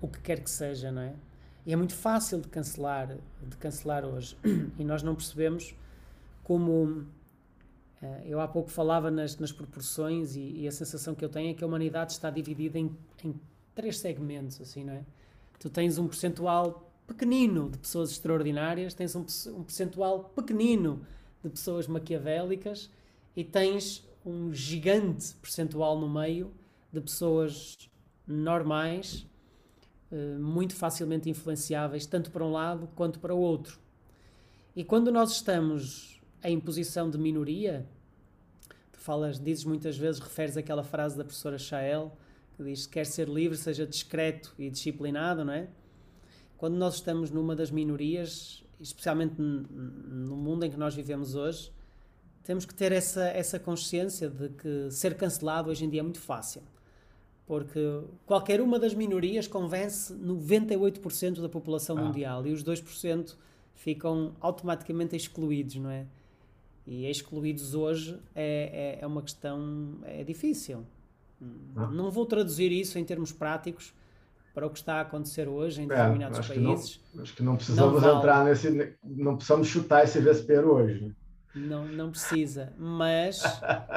o que quer que seja, não é? E é muito fácil de cancelar, de cancelar hoje. E nós não percebemos como eh, eu há pouco falava nas, nas proporções e, e, a sensação que eu tenho é que a humanidade está dividida em, em três segmentos, assim, não é? Tu tens um percentual pequenino de pessoas extraordinárias, tens um, um percentual pequenino de pessoas maquiavélicas e tens um gigante percentual no meio de pessoas normais, eh, muito facilmente influenciáveis, tanto para um lado quanto para o outro. E quando nós estamos em posição de minoria, tu falas, dizes muitas vezes, referes aquela frase da professora Chael, que diz: quer ser livre, seja discreto e disciplinado, não é? Quando nós estamos numa das minorias, especialmente no mundo em que nós vivemos hoje, temos que ter essa, essa consciência de que ser cancelado hoje em dia é muito fácil porque qualquer uma das minorias convence 98% da população ah. mundial e os 2% ficam automaticamente excluídos, não é? E excluídos hoje é, é, é uma questão é difícil. Ah. Não vou traduzir isso em termos práticos para o que está a acontecer hoje em é, determinados acho países. Que não, acho que não precisamos não entrar nesse, não precisamos chutar esse vespeiro hoje. Não, não precisa, mas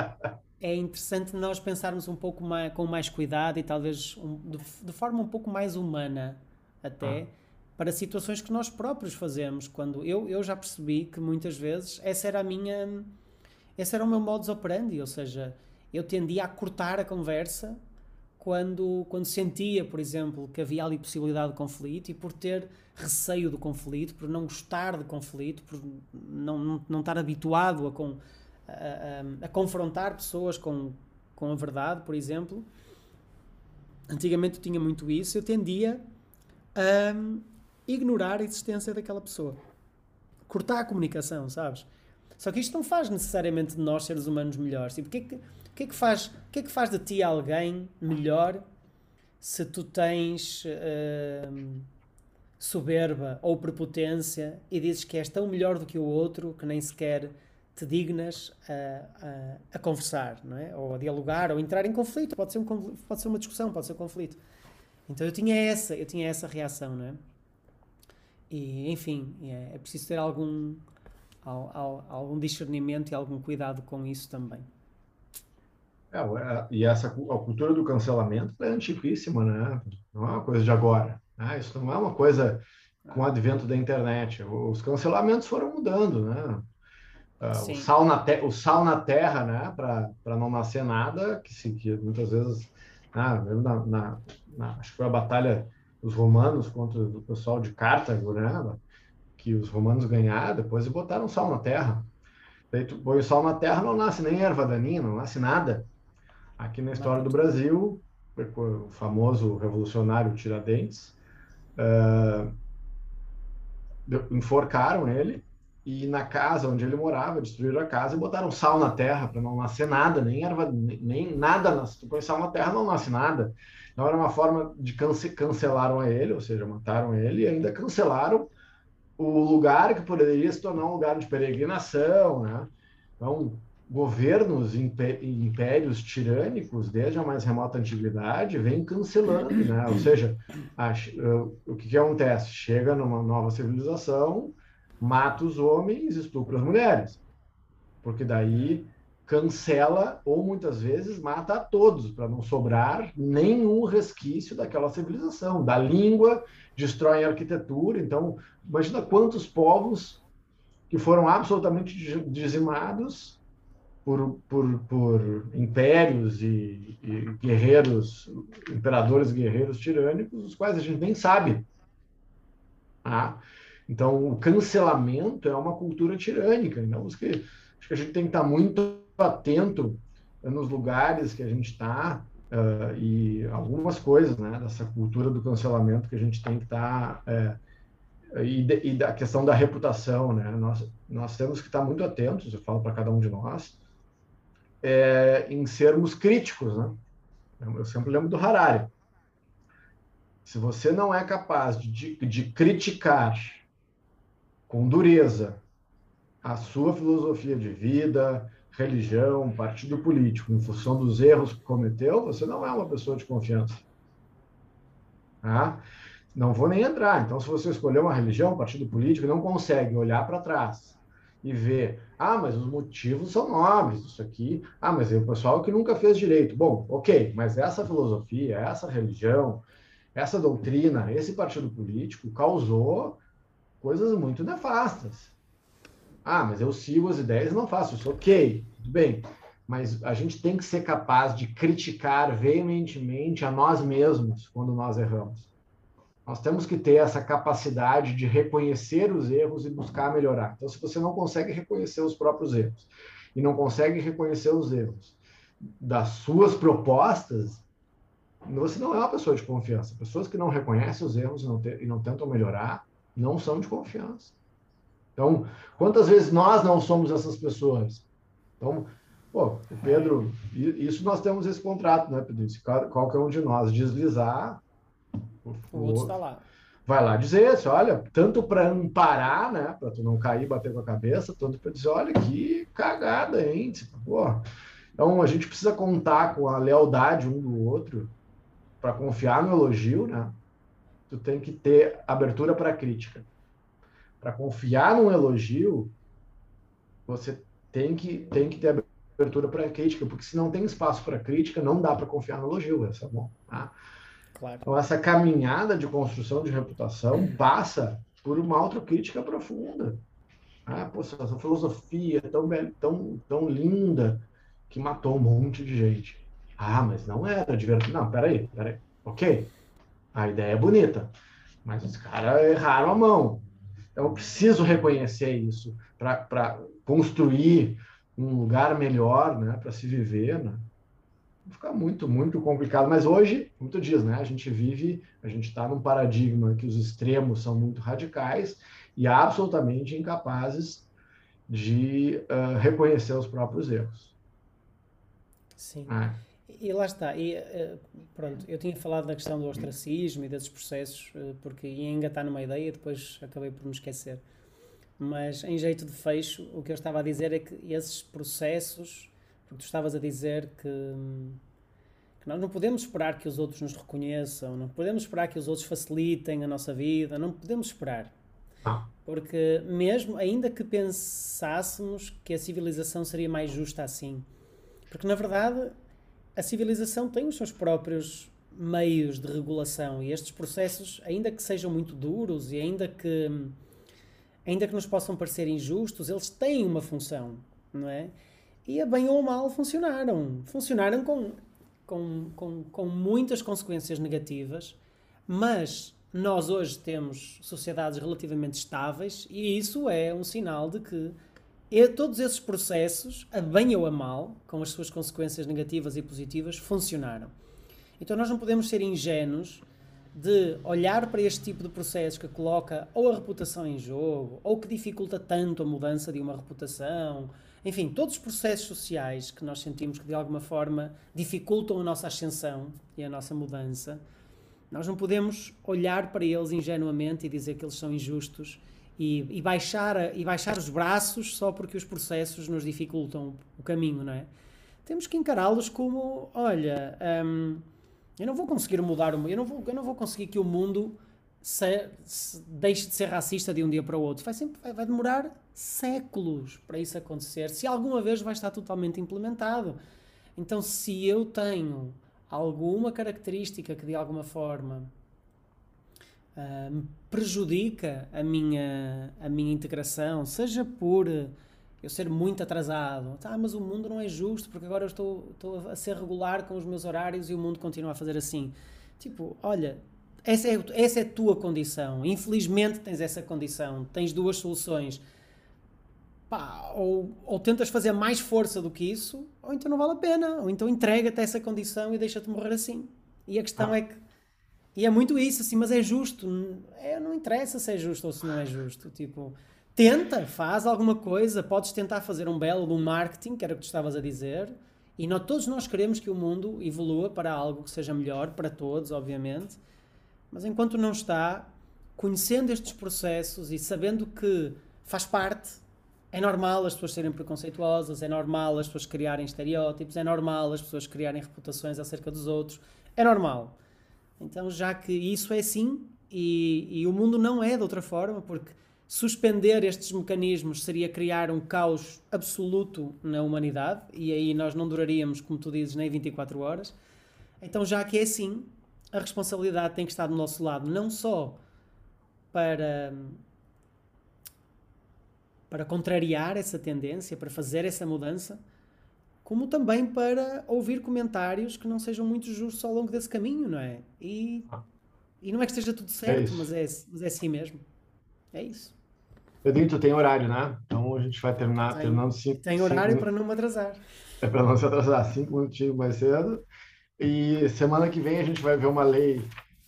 é interessante nós pensarmos um pouco mais, com mais cuidado e talvez um, de, de, forma um pouco mais humana até ah. para situações que nós próprios fazemos quando eu, eu já percebi que muitas vezes essa era a minha esse era o meu modus operandi ou seja eu tendia a cortar a conversa quando quando sentia por exemplo que havia ali possibilidade de conflito e por ter receio do conflito por não gostar de conflito por não, não, não estar habituado a com a, a, confrontar pessoas com, com a verdade, por exemplo. Antigamente eu tinha muito isso, eu tendia a ignorar a existência daquela pessoa. Cortar a comunicação, sabes? Só que isto não faz necessariamente de nós seres humanos melhores. E porque é que, que é que faz, o que é que faz de ti alguém melhor se tu tens uh, soberba ou prepotência e dizes que és tão melhor do que o outro que nem sequer te dignas a, a, a, conversar, não é? Ou a dialogar, ou entrar em conflito. Pode ser, um, pode ser uma discussão, pode ser um conflito. Então eu tinha essa, eu tinha essa reação, não é? E, enfim, é, é preciso ter algum, algum discernimento e algum cuidado com isso também. É, e essa a cultura do cancelamento é antiquíssima, né? Não é uma coisa de agora. Né? Isso não é uma coisa com o advento da internet. Os cancelamentos foram mudando, né? Uh, o, sal na o sal na terra, né, para não nascer nada, que, se, que muitas vezes, ah, na, na, na, acho que foi a batalha dos romanos contra o pessoal de Cartago, né, que os romanos ganharam, depois botaram sal na terra. Daí tu põe o sal na terra, não nasce nem erva daninha, não nasce nada. Aqui na história do Brasil, o famoso revolucionário Tiradentes, uh, enforcaram ele, e na casa onde ele morava, destruíram a casa e botaram sal na terra para não nascer nada, nem erva, nem nada nasce. Tu põe sal na terra, não nasce nada. Então era uma forma de cance cancelaram a ele, ou seja, mataram ele e ainda cancelaram o lugar que poderia se tornar um lugar de peregrinação, né? Então, governos, impérios tirânicos, desde a mais remota antiguidade, vêm cancelando, né? Ou seja, a, o que, que acontece? Chega numa nova civilização, mata os homens, estupra as mulheres. Porque daí cancela ou muitas vezes mata a todos, para não sobrar nenhum resquício daquela civilização. Da língua, destrói a arquitetura. Então, imagina quantos povos que foram absolutamente dizimados por, por, por impérios e, e guerreiros, imperadores guerreiros tirânicos, os quais a gente nem sabe. Ah, então, o cancelamento é uma cultura tirânica. Então, acho que, a gente tem que estar muito atento nos lugares que a gente está uh, e algumas coisas né, dessa cultura do cancelamento que a gente tem que estar. Uh, e, e, da questão da reputação, né? Nós, nós temos que estar muito atentos, eu falo para cada um de nós, é, em sermos críticos, né? Eu sempre lembro do Harari. Se você não é capaz de, de criticar com dureza a sua filosofia de vida, religião, partido político, em função dos erros que cometeu, você não é uma pessoa de confiança. Tá? Não vou nem entrar. Então, se você escolher uma religião, um partido político, não consegue olhar para trás e ver, ah, mas os motivos são nobres, isso aqui, ah, mas é o pessoal que nunca fez direito. Bom, ok, mas essa filosofia, essa religião, essa doutrina, esse partido político causou coisas muito nefastas. Ah, mas eu sigo as ideias e não faço isso. Ok, tudo bem. Mas a gente tem que ser capaz de criticar veementemente a nós mesmos quando nós erramos. Nós temos que ter essa capacidade de reconhecer os erros e buscar melhorar. Então, se você não consegue reconhecer os próprios erros e não consegue reconhecer os erros das suas propostas, você não é uma pessoa de confiança. Pessoas que não reconhecem os erros e não, te, e não tentam melhorar não são de confiança. Então, quantas vezes nós não somos essas pessoas? Então, pô, Pedro, isso nós temos esse contrato, né, Pedro? Se qualquer um de nós deslizar, o outro está lá. Vai lá dizer, assim, olha, tanto para amparar, né, para tu não cair e bater com a cabeça, tanto para dizer, olha que cagada, hein? Tipo, pô. Então a gente precisa contar com a lealdade um do outro para confiar no elogio, né? Tu tem que ter abertura para crítica. Para confiar num elogio, você tem que tem que ter abertura para crítica, porque se não tem espaço para crítica, não dá para confiar no elogio, essa é bom, tá? Claro. Então, essa caminhada de construção de reputação passa por uma autocrítica profunda. Ah, poxa, essa filosofia tão, tão, tão linda que matou um monte de gente. Ah, mas não era divertido. Não, peraí, peraí. Ok, a ideia é bonita, mas os caras erraram a mão. Então, eu preciso reconhecer isso para construir um lugar melhor né, para se viver. Né? Fica muito, muito complicado. Mas hoje, como tu diz, né, a gente vive, a gente está num paradigma que os extremos são muito radicais e absolutamente incapazes de uh, reconhecer os próprios erros. Sim. Ah. E lá está. E, uh, pronto, eu tinha falado da questão do ostracismo e desses processos, uh, porque ia engatar numa ideia e depois acabei por me esquecer. Mas, em jeito de fecho, o que eu estava a dizer é que esses processos porque tu estavas a dizer que, que, nós não podemos esperar que os outros nos reconheçam, não podemos esperar que os outros facilitem a nossa vida, não podemos esperar. Ah. Porque mesmo, ainda que pensássemos que a civilização seria mais justa assim, porque na verdade a civilização tem os seus próprios meios de regulação e estes processos, ainda que sejam muito duros e ainda que ainda que nos possam parecer injustos, eles têm uma função, não é? E a bem ou mal funcionaram. Funcionaram com, com, com, com muitas consequências negativas, mas nós hoje temos sociedades relativamente estáveis e isso é um sinal de que todos esses processos, a bem ou a mal, com as suas consequências negativas e positivas, funcionaram. Então nós não podemos ser ingênuos de olhar para este tipo de processos que coloca ou a reputação em jogo, ou que dificulta tanto a mudança de uma reputação, enfim, todos os processos sociais que nós sentimos que de alguma forma dificultam a nossa ascensão e a nossa mudança, nós não podemos olhar para eles ingenuamente e dizer que eles são injustos e, e baixar, e baixar os braços só porque os processos nos dificultam o caminho, não é? Temos que encará-los como, olha, hum, eu não vou conseguir mudar o mundo, eu não vou, eu não vou conseguir que o mundo se, se deixe de ser racista de um dia para o outro. Vai, sempre, vai, vai demorar séculos para isso acontecer, se alguma vez vai estar totalmente implementado. Então, se eu tenho alguma característica que de alguma forma uh, prejudica a minha, a minha integração, seja por eu ser muito atrasado, ah, mas o mundo não é justo porque agora eu estou, estou a ser regular com os meus horários e o mundo continua a fazer assim. Tipo, olha, essa é, essa é a tua condição. Infelizmente tens essa condição. Tens duas soluções pá, ou, ou tentas fazer mais força do que isso, ou então não vale a pena, ou então entrega-te a essa condição e deixa-te morrer assim. E a questão ah. é que. E é muito isso, assim, mas é justo. É, não interessa se é justo ou se não é justo. Tipo, tenta, faz alguma coisa, podes tentar fazer um belo um marketing, que era o que tu estavas a dizer, e nós, todos nós queremos que o mundo evolua para algo que seja melhor para todos, obviamente, mas enquanto não está, conhecendo estes processos e sabendo que faz parte É normal as pessoas serem preconceituosas, é normal as pessoas criarem estereótipos, é normal as pessoas criarem reputações acerca dos outros, é normal. Então, já que isso é assim e, e o mundo não é de outra forma, porque suspender estes mecanismos seria criar um caos absoluto na humanidade e aí nós não duraríamos, como tu dizes, nem 24 horas. Então, já que é assim, a responsabilidade tem que estar do nosso lado, não só para para contrariar essa tendência, para fazer essa mudança, como também para ouvir comentários que não sejam muito justos ao longo desse caminho, não é? E, ah. e não é que esteja tudo certo, é mas, é, mas é assim mesmo. É isso. Pedrinho, tu tem horário, né? Então a gente vai terminar tem, terminando cinco. Tem horário cinco, para não me atrasar. É para não se atrasar, cinco minutinhos mais cedo. E semana que vem a gente vai ver uma lei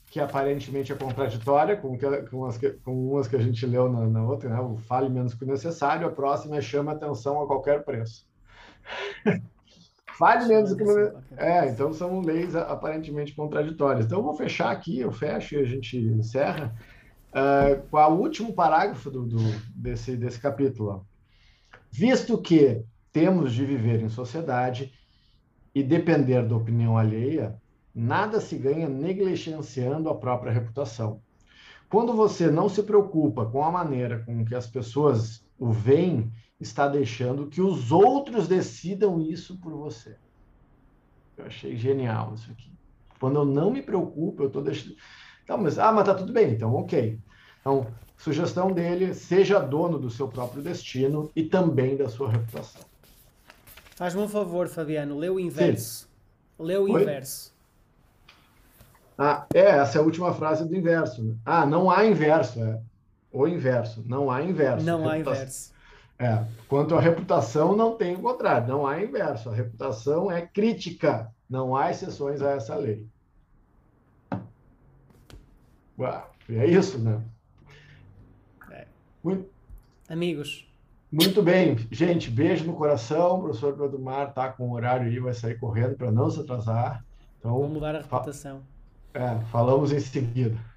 que aparentemente é contraditória com, que, com, as que, com umas que a gente leu na, na outra, né? o fale menos que o necessário, a próxima é chama atenção a qualquer preço. fale menos que o É, então são leis aparentemente contraditórias. Então eu vou fechar aqui, eu fecho e a gente encerra uh, com o último parágrafo do, do, desse, desse capítulo. Visto que temos de viver em sociedade e depender da opinião alheia, Nada se ganha negligenciando a própria reputação. Quando você não se preocupa com a maneira com que as pessoas o veem, está deixando que os outros decidam isso por você. Eu achei genial isso aqui. Quando eu não me preocupo, eu estou deixando. Então, mas, ah, mas tá tudo bem, então, ok. Então, sugestão dele: seja dono do seu próprio destino e também da sua reputação. Faz-me um favor, Fabiano, lê o inverso. Sim. Lê o Oi? inverso. Ah, é, essa é a última frase do inverso. Né? Ah, não há inverso, é. O inverso, não há inverso. Não há inverso. É, quanto à reputação, não tem o contrário, não há inverso. A reputação é crítica, não há exceções a essa lei. Uau, é isso, né? É. Muito... Amigos. Muito bem, gente, beijo no coração. O professor Pedro Mar está com o horário aí, vai sair correndo para não se atrasar. Então, Vamos mudar a reputação. É, falamos em seguida.